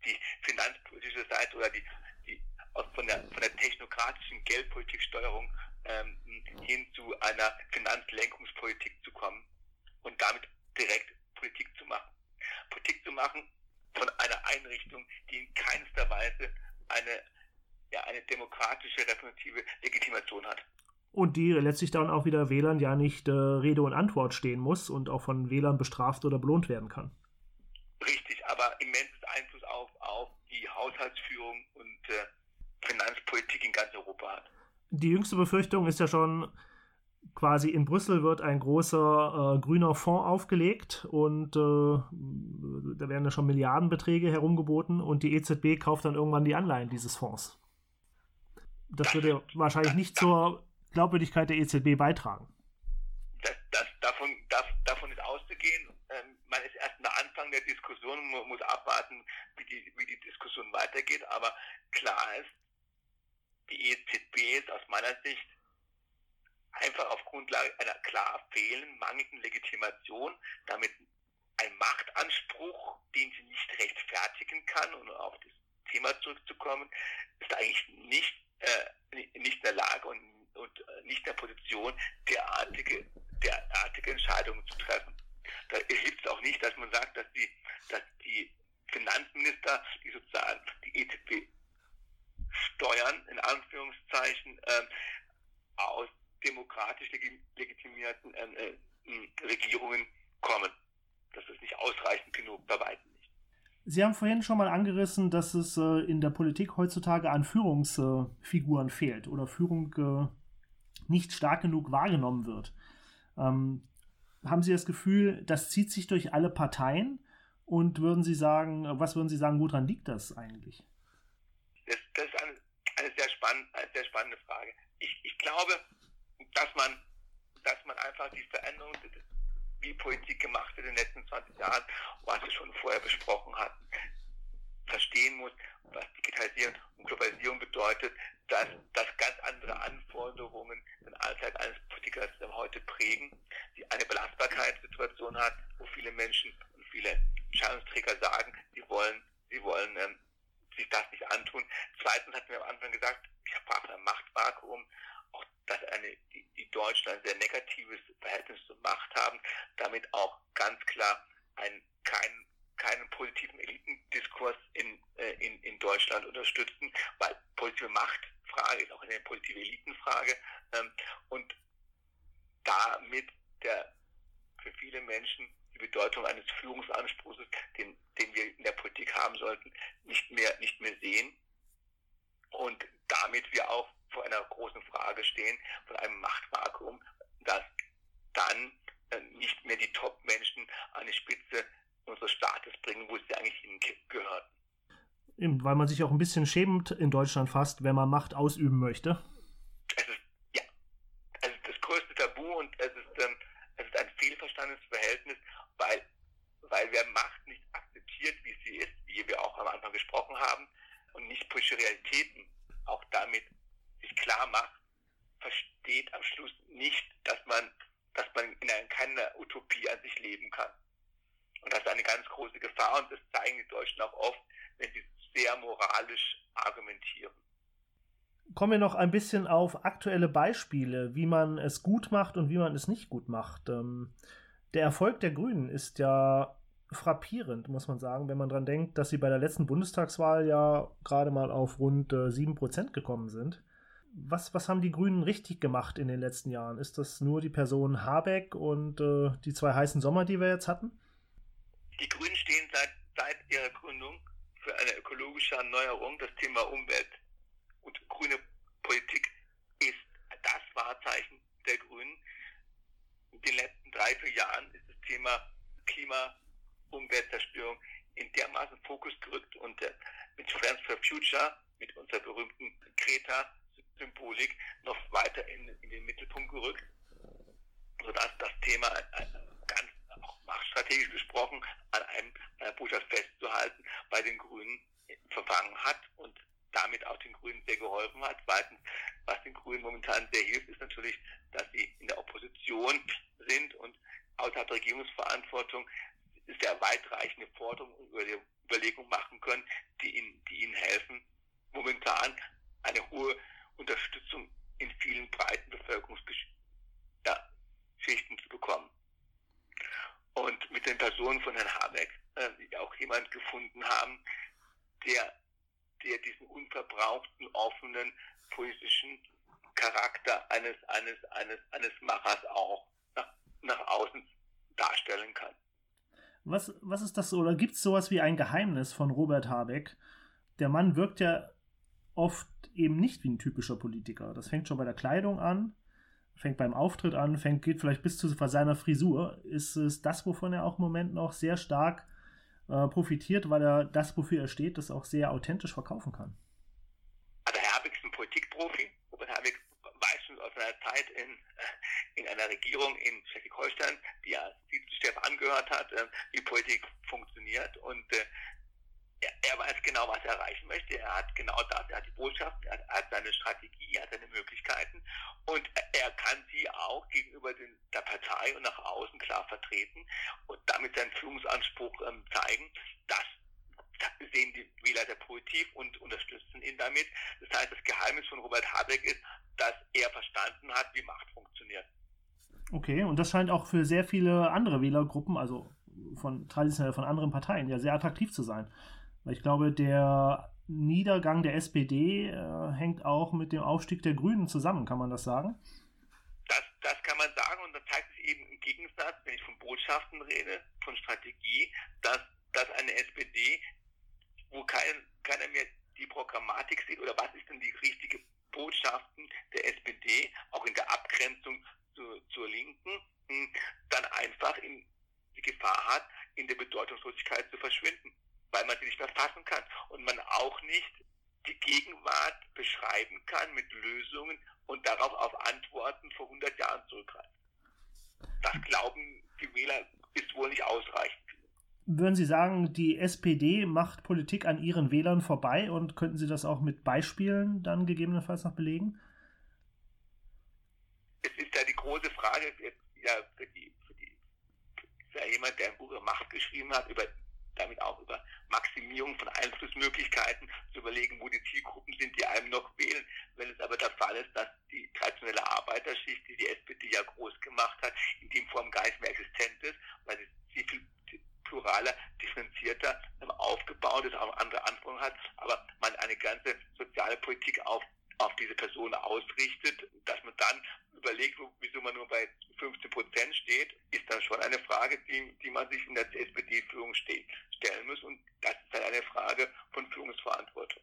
die finanzpolitische Seite oder die, die aus, von, der, von der technokratischen Geldpolitiksteuerung ähm, hin zu einer Finanzlenkungspolitik zu kommen und damit direkt Politik zu machen. Politik zu machen von einer Einrichtung, die in keinster Weise eine, ja, eine demokratische repräsentative Legitimation hat. Und die letztlich dann auch wieder Wählern ja nicht äh, Rede und Antwort stehen muss und auch von Wählern bestraft oder belohnt werden kann. Richtig, aber immenses Einfluss auf, auf die Haushaltsführung und äh, Finanzpolitik in ganz Europa hat. Die jüngste Befürchtung ist ja schon, quasi in Brüssel wird ein großer äh, grüner Fonds aufgelegt und äh, da werden ja schon Milliardenbeträge herumgeboten und die EZB kauft dann irgendwann die Anleihen dieses Fonds. Das würde wahrscheinlich nicht zur Glaubwürdigkeit der EZB beitragen. Das, das, davon, das, davon ist auszugehen. Ähm, man ist erst am Anfang der Diskussion, man muss abwarten, wie die, wie die Diskussion weitergeht. Aber klar ist, die EZB ist aus meiner Sicht einfach auf Grundlage einer klar fehlenden, mangelnden Legitimation, damit ein Machtanspruch, den sie nicht rechtfertigen kann, um auf das Thema zurückzukommen, ist eigentlich nicht, äh, nicht in der Lage und, und äh, nicht in der Position, derartige, derartige Entscheidungen zu treffen. Da hilft es auch nicht, dass man sagt, dass die, dass die Finanzminister, die sozusagen die EZB steuern, in Anführungszeichen, äh, aus demokratisch legitimierten äh, äh, Regierungen kommen. Das ist nicht ausreichend genug, bei weitem nicht. Sie haben vorhin schon mal angerissen, dass es äh, in der Politik heutzutage an Führungsfiguren fehlt oder Führung äh, nicht stark genug wahrgenommen wird. Ähm, haben Sie das Gefühl, das zieht sich durch alle Parteien? Und würden Sie sagen, was würden Sie sagen, woran liegt das eigentlich? Das, das ist eine, eine, sehr eine sehr spannende Frage. Ich, ich glaube, dass man, dass man einfach die Veränderung, wie Politik gemacht wird in den letzten 20 Jahren, was wir schon vorher besprochen hatten, verstehen muss, was Digitalisierung und Globalisierung bedeutet, dass, dass ganz andere Anforderungen den Alltag eines Politikers heute prägen, die eine Belastbarkeitssituation hat, wo viele Menschen und viele Entscheidungsträger sagen, sie wollen, sie wollen ähm, sich das nicht antun. Zweitens hatten wir am Anfang gesagt, ich sprach von einem Machtvakuum, auch dass eine, die, die Deutschen ein sehr negatives Verhältnis zur Macht haben, damit auch ganz klar ein, kein, keinen positiven Elitendiskurs in, äh, in, in Deutschland unterstützen, weil positive Machtfrage ist auch eine positive Elitenfrage ähm, und damit der für viele Menschen die Bedeutung eines Führungsanspruchs, den, den wir in der Politik haben sollten, nicht mehr, nicht mehr sehen. Und damit wir auch vor einer großen Frage stehen, von einem Machtvakuum, das dann äh, nicht mehr die Top-Menschen an die Spitze unseres Staates bringen, wo sie eigentlich hingehören. Weil man sich auch ein bisschen schämt in Deutschland fast, wenn man Macht ausüben möchte. Es ist, ja, es ist das größte Tabu und es ist, ähm, es ist ein fehlverstandenes Verhältnis, weil, weil wer Macht nicht akzeptiert, wie sie ist, wie wir auch am Anfang gesprochen haben, und nicht politische Realitäten auch damit sich klar macht, versteht am Schluss nicht, dass man, dass man in einer, keiner Utopie an sich leben kann. Und das ist eine ganz große Gefahr und das zeigen die Deutschen auch oft, wenn sie sehr moralisch argumentieren. Kommen wir noch ein bisschen auf aktuelle Beispiele, wie man es gut macht und wie man es nicht gut macht. Ähm, der Erfolg der Grünen ist ja frappierend, muss man sagen, wenn man daran denkt, dass sie bei der letzten Bundestagswahl ja gerade mal auf rund äh, 7% gekommen sind. Was, was haben die Grünen richtig gemacht in den letzten Jahren? Ist das nur die Person Habeck und äh, die zwei heißen Sommer, die wir jetzt hatten? Die Grünen stehen seit, seit ihrer Gründung für eine ökologische Erneuerung. Das Thema Umwelt und grüne Politik ist das Wahrzeichen der Grünen. In den letzten drei, vier Jahren ist das Thema Klima Umweltzerstörung in dermaßen Fokus gerückt und äh, mit Friends for Future, mit unserer berühmten Kreta-Symbolik, noch weiter in, in, den Mittelpunkt gerückt, sodass das Thema äh, ganz auch machtstrategisch gesprochen an einem einer Botschaft festzuhalten bei den Grünen verfangen hat damit auch den Grünen sehr geholfen hat. Zweitens, was den Grünen momentan sehr hilft, ist natürlich, dass sie in der Opposition sind und außerhalb der Regierungsverantwortung sehr weitreichende Forderungen und Überlegungen machen können, die ihnen, die ihnen helfen, momentan eine hohe Unterstützung in vielen breiten Bevölkerungsschichten ja, zu bekommen. Und mit den Personen von Herrn Habeck, äh, die auch jemand gefunden haben, der, der diesen unverbrauchten, offenen, politischen Charakter eines, eines, eines, eines Machers auch nach, nach außen darstellen kann. Was, was ist das? Oder gibt es sowas wie ein Geheimnis von Robert Habeck? Der Mann wirkt ja oft eben nicht wie ein typischer Politiker. Das fängt schon bei der Kleidung an, fängt beim Auftritt an, fängt, geht vielleicht bis zu seiner Frisur. Ist es das, wovon er auch im Moment noch sehr stark äh, profitiert, weil er das, wofür er steht, das auch sehr authentisch verkaufen kann? Also Herr Habeck ist ein Politikprofi. Robert Habeck weiß schon aus seiner Zeit in, in einer Regierung in Schleswig-Holstein, die ja Steff angehört hat, äh, wie Politik funktioniert und äh, er, er, weiß genau, was er erreichen möchte. Er hat genau das, er hat die Botschaft, er hat, er hat seine Strategie, er hat seine Möglichkeiten und er kann sie auch gegenüber den, der Partei und nach außen klar vertreten und damit seinen Führungsanspruch ähm, zeigen. Das sehen die Wähler sehr positiv und unterstützen ihn damit. Das heißt, das Geheimnis von Robert Habeck ist, dass er verstanden hat, wie Macht funktioniert. Okay, und das scheint auch für sehr viele andere Wählergruppen, also von traditionell von anderen Parteien ja sehr attraktiv zu sein. Ich glaube, der Niedergang der SPD äh, hängt auch mit dem Aufstieg der Grünen zusammen, kann man das sagen? Das, das kann man sagen und das zeigt sich eben im Gegensatz, wenn ich von Botschaften rede, von Strategie, dass, dass eine SPD, wo kein, keiner mehr die Programmatik sieht oder was ist denn die richtige Botschaften der SPD, auch in der Abgrenzung zu, zur Linken, hm, dann einfach in die Gefahr hat, in der Bedeutungslosigkeit zu verschwinden, weil man sie nicht mehr fassen kann und man auch nicht die Gegenwart beschreiben kann mit Lösungen und darauf auf Antworten vor 100 Jahren zurückgreift. Das glauben die Wähler ist wohl nicht ausreichend. Würden Sie sagen, die SPD macht Politik an ihren Wählern vorbei und könnten Sie das auch mit Beispielen dann gegebenenfalls noch belegen? Es ist ja die große Frage, ja, für, die, für jemand, der ein Buch über Macht geschrieben hat, über, damit auch über Maximierung von Einflussmöglichkeiten zu überlegen, wo die Zielgruppen sind, die einem noch wählen. Wenn es aber der Fall ist, dass die traditionelle Arbeiterschicht, die die SPD ja groß gemacht hat, in dem Form gar nicht mehr existent ist, weil sie viel pluraler, differenzierter ähm, aufgebaut ist, auch andere Anforderungen hat, aber man eine ganze soziale Politik auf, auf diese Person ausrichtet, dass man dann überlegt, wieso man nur bei 15 Prozent steht, ist dann schon eine Frage, die, die man sich in der SPD-Führung stellen muss. Und das ist dann eine Frage von Führungsverantwortung.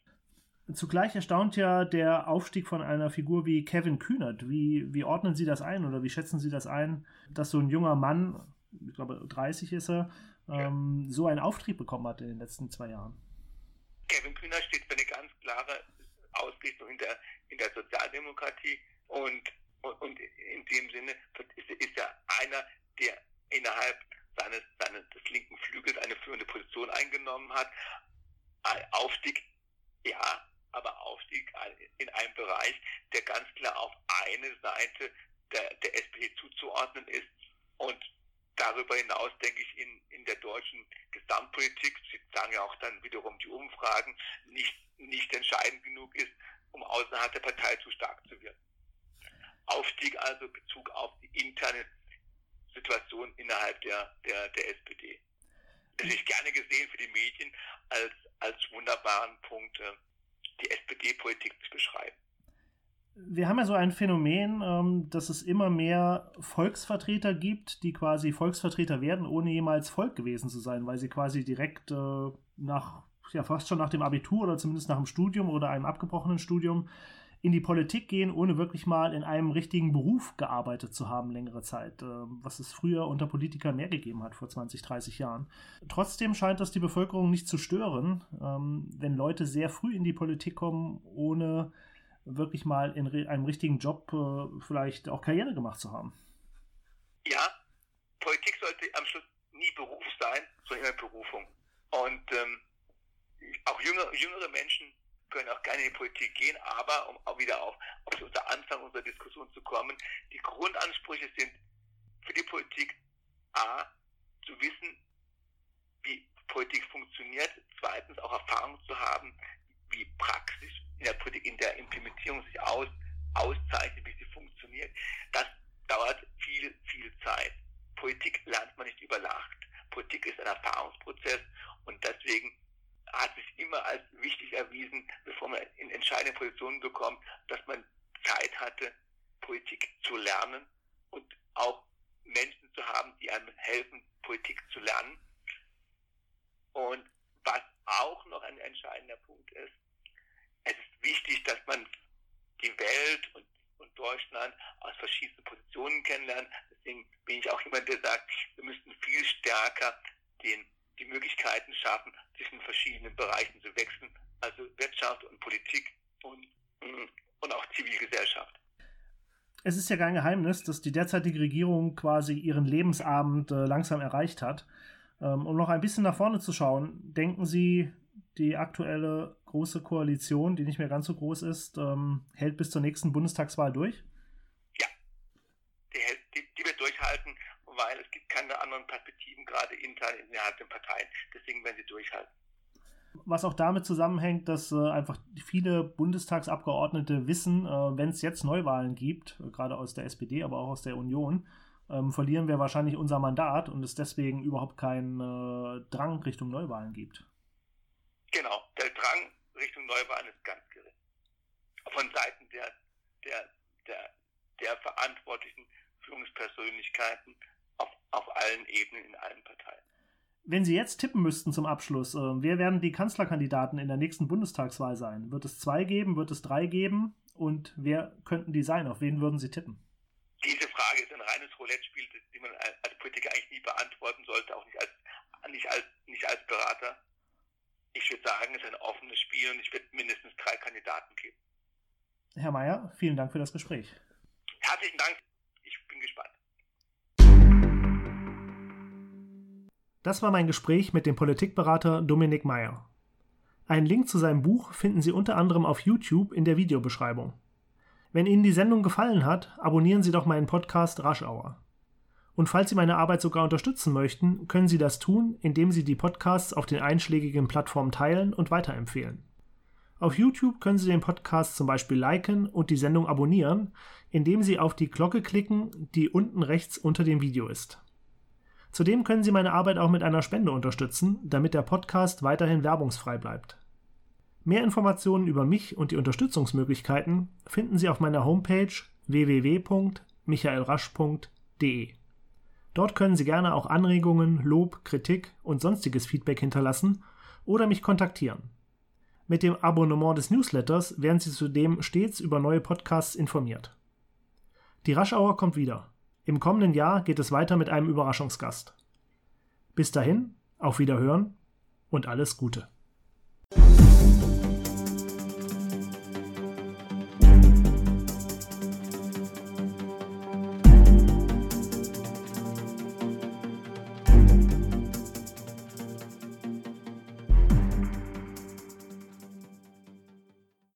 Zugleich erstaunt ja der Aufstieg von einer Figur wie Kevin Kühnert. Wie, wie ordnen Sie das ein oder wie schätzen Sie das ein, dass so ein junger Mann, ich glaube 30 ist er, ähm, so einen Auftrieb bekommen hat in den letzten zwei Jahren. Kevin Kühner steht für eine ganz klare Ausrichtung in der, in der Sozialdemokratie und, und, und in dem Sinne ist, ist er einer, der innerhalb seines, seines des linken Flügels eine führende Position eingenommen hat. Aufstieg, ja, aber Aufstieg in einem Bereich, der ganz klar auf eine Seite der, der SPD zuzuordnen ist. Und darüber hinaus denke ich in, in der deutschen Gesamtpolitik, Sie sagen ja auch dann wiederum die Umfragen, nicht, nicht entscheidend genug ist, um außerhalb der Partei zu stark zu werden. Aufstieg also Bezug auf die interne Situation innerhalb der, der, der SPD. Das ist gerne gesehen für die Medien als, als wunderbaren Punkt, äh, die SPD-Politik zu beschreiben wir haben ja so Phänomen, ähm, dass es immer mehr Volksvertreter gibt, die quasi Volksvertreter werden, ohne jemals Volk gewesen zu sein, weil sie quasi direkt äh, nach, ja fast schon nach dem Abitur oder zumindest nach dem Studium oder einem abgebrochenen Studium in die Politik gehen, ohne wirklich mal in einem richtigen Beruf gearbeitet zu haben längere Zeit, äh, was es früher unter Politikern mehr gegeben hat, vor 20, 30 Jahren. Trotzdem scheint das die Bevölkerung nicht zu stören, ähm, wenn Leute sehr früh in die Politik kommen, ohne wirklich mal in einem richtigen Job äh, vielleicht auch Karriere gemacht zu haben. Ja, Politik sollte am Schluss nie Beruf sein, sondern immer Berufung. Und ähm, auch jüngere, jüngere Menschen können auch gerne in die Politik gehen, aber um auch wieder auf, auf unser Anfang unserer Diskussion zu kommen, die Grundansprüche sind für die Politik A, zu wissen, wie Politik funktioniert, zweitens auch Erfahrung zu haben, wie Praxis in der Politik, in der Implementierung sich aus, auszeichnet, wie sie funktioniert. Das dauert viel, viel Zeit. Politik lernt man nicht über Nacht. Politik ist ein Erfahrungsprozess und deswegen hat sich immer als wichtig erwiesen, bevor man in entscheidende Positionen bekommt, dass man Zeit hatte, Politik zu lernen und auch Menschen zu haben, die einem helfen, Politik zu lernen. Und was auch noch ein entscheidender Punkt ist, wichtig, dass man die Welt und, und Deutschland aus verschiedenen Positionen kennenlernt. Deswegen bin ich auch jemand, der sagt, wir müssten viel stärker den, die Möglichkeiten schaffen, zwischen verschiedenen Bereichen zu wechseln, also Wirtschaft und Politik und, und auch Zivilgesellschaft. Es ist ja kein Geheimnis, dass die derzeitige Regierung quasi ihren Lebensabend äh, langsam erreicht hat. Ähm, um noch ein bisschen nach vorne zu schauen, denken Sie, die aktuelle große Koalition, die nicht mehr ganz so groß ist, ähm, hält bis zur nächsten Bundestagswahl durch? Ja, die, die, die wird durchhalten, weil es gibt keine anderen Perspektiven, gerade intern innerhalb der Parteien. Deswegen werden sie durchhalten. Was auch damit zusammenhängt, dass äh, einfach viele Bundestagsabgeordnete wissen, äh, wenn es jetzt Neuwahlen gibt, äh, gerade aus der SPD, aber auch aus der Union, ähm, verlieren wir wahrscheinlich unser Mandat und es deswegen überhaupt keinen äh, Drang Richtung Neuwahlen gibt. Genau, Richtung Neuwahlen ist ganz gering. Von Seiten der, der, der, der verantwortlichen Führungspersönlichkeiten auf, auf allen Ebenen in allen Parteien. Wenn Sie jetzt tippen müssten zum Abschluss, äh, wer werden die Kanzlerkandidaten in der nächsten Bundestagswahl sein? Wird es zwei geben? Wird es drei geben? Und wer könnten die sein? Auf wen würden Sie tippen? Diese Frage ist ein reines Roulette-Spiel, die man als Politiker eigentlich nie beantworten sollte, auch nicht als, nicht als, nicht als Berater. Ich würde sagen, es ist ein offenes Spiel und ich würde mindestens drei Kandidaten geben. Herr Mayer, vielen Dank für das Gespräch. Herzlichen Dank. Ich bin gespannt. Das war mein Gespräch mit dem Politikberater Dominik Mayer. Einen Link zu seinem Buch finden Sie unter anderem auf YouTube in der Videobeschreibung. Wenn Ihnen die Sendung gefallen hat, abonnieren Sie doch meinen Podcast Raschauer. Und falls Sie meine Arbeit sogar unterstützen möchten, können Sie das tun, indem Sie die Podcasts auf den einschlägigen Plattformen teilen und weiterempfehlen. Auf YouTube können Sie den Podcast zum Beispiel liken und die Sendung abonnieren, indem Sie auf die Glocke klicken, die unten rechts unter dem Video ist. Zudem können Sie meine Arbeit auch mit einer Spende unterstützen, damit der Podcast weiterhin werbungsfrei bleibt. Mehr Informationen über mich und die Unterstützungsmöglichkeiten finden Sie auf meiner Homepage www.michaelrasch.de. Dort können Sie gerne auch Anregungen, Lob, Kritik und sonstiges Feedback hinterlassen oder mich kontaktieren. Mit dem Abonnement des Newsletters werden Sie zudem stets über neue Podcasts informiert. Die Raschauer kommt wieder. Im kommenden Jahr geht es weiter mit einem Überraschungsgast. Bis dahin, auf Wiederhören und alles Gute.